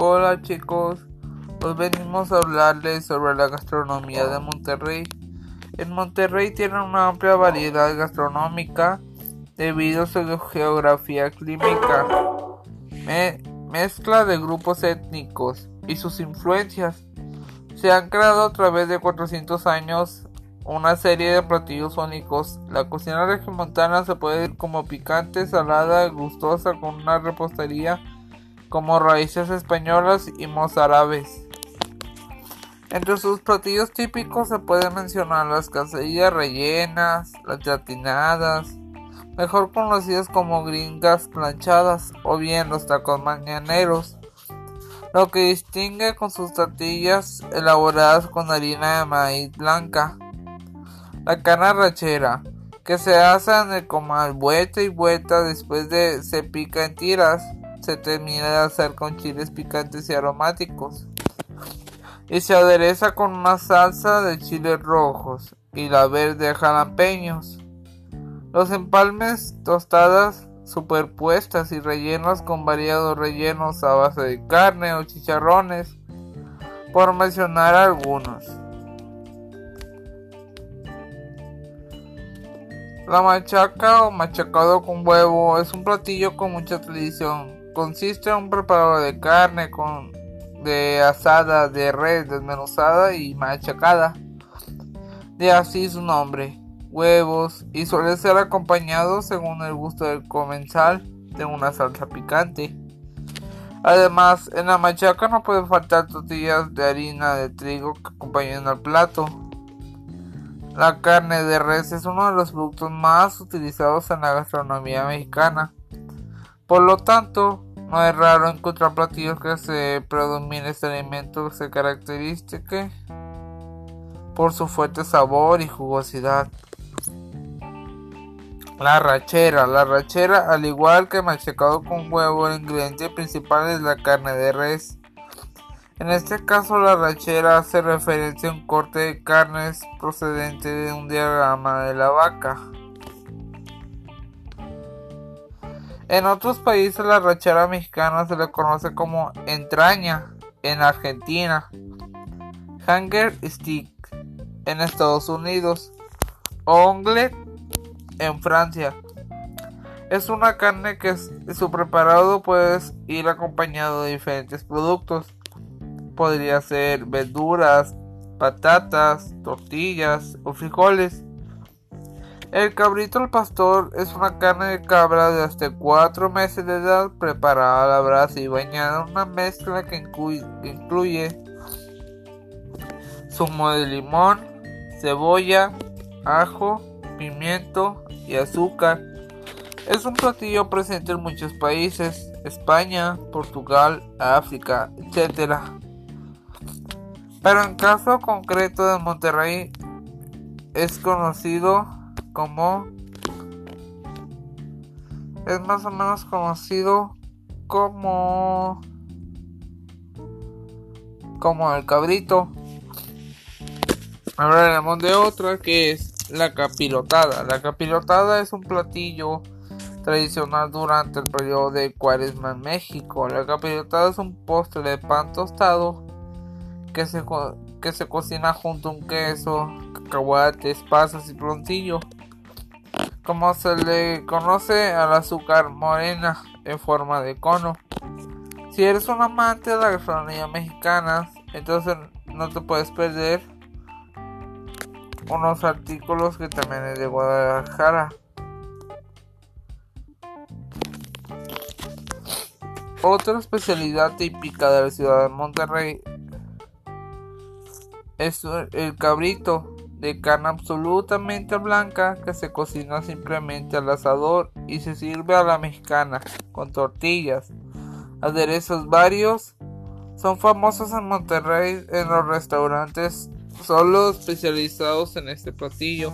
Hola chicos, hoy venimos a hablarles sobre la gastronomía de Monterrey. En Monterrey tiene una amplia variedad gastronómica debido a su geografía clínica, mezcla de grupos étnicos y sus influencias. Se han creado a través de 400 años una serie de platillos únicos. La cocina regiomontana se puede ver como picante, salada, gustosa con una repostería como raíces españolas y mozárabes. Entre sus platillos típicos se pueden mencionar las casellas rellenas, las gratinadas, mejor conocidas como gringas planchadas o bien los tacos mañaneros, lo que distingue con sus tortillas elaboradas con harina de maíz blanca. La carne rachera, que se hace en el comal vuelta y vuelta después de se pica en tiras, se termina de hacer con chiles picantes y aromáticos. Y se adereza con una salsa de chiles rojos y la verde jalapeños. Los empalmes tostadas superpuestas y rellenos con variados rellenos a base de carne o chicharrones, por mencionar algunos. La machaca o machacado con huevo es un platillo con mucha tradición. Consiste en un preparado de carne con de asada de res desmenuzada y machacada. De así su nombre, huevos, y suele ser acompañado según el gusto del comensal de una salsa picante. Además, en la machaca no pueden faltar tortillas de harina de trigo que acompañen al plato. La carne de res es uno de los productos más utilizados en la gastronomía mexicana. Por lo tanto, no es raro encontrar platillos que se predomine este alimento se caracteriza por su fuerte sabor y jugosidad. La rachera. La rachera, al igual que machacado con huevo, el ingrediente principal es la carne de res. En este caso la rachera hace referencia a un corte de carnes procedente de un diagrama de la vaca. En otros países la rachera mexicana se le conoce como entraña en Argentina, hanger stick en Estados Unidos, onglet en Francia. Es una carne que su preparado puede ir acompañado de diferentes productos podría ser verduras, patatas, tortillas o frijoles. El cabrito al pastor es una carne de cabra de hasta 4 meses de edad preparada a la brasa y bañada en una mezcla que incluye, que incluye zumo de limón, cebolla, ajo, pimiento y azúcar. Es un platillo presente en muchos países, España, Portugal, África, etc. Pero en caso concreto de Monterrey es conocido como es más o menos conocido como como el cabrito. Ahora hablamos de otra que es la capirotada. La capirotada es un platillo tradicional durante el periodo de cuaresma en México. La capirotada es un postre de pan tostado que se, que se cocina junto a un queso, cacahuates, pasas y prontillo. Como se le conoce al azúcar morena en forma de cono. Si eres un amante de la gastronomía mexicana, entonces no te puedes perder unos artículos que también es de Guadalajara. Otra especialidad típica de la ciudad de Monterrey es el cabrito de carne absolutamente blanca que se cocina simplemente al asador y se sirve a la mexicana con tortillas, aderezos varios. Son famosos en Monterrey en los restaurantes solo especializados en este platillo.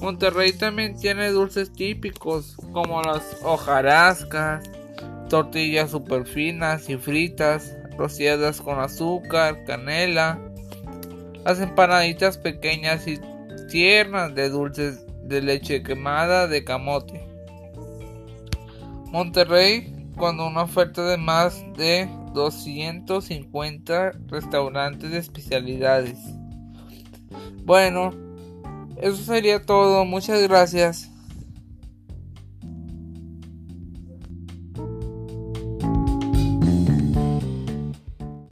Monterrey también tiene dulces típicos como las hojarascas, tortillas super finas y fritas, rociadas con azúcar, canela, las empanaditas pequeñas y tiernas de dulces de leche quemada de camote. Monterrey con una oferta de más de 250 restaurantes de especialidades. Bueno, eso sería todo. Muchas gracias.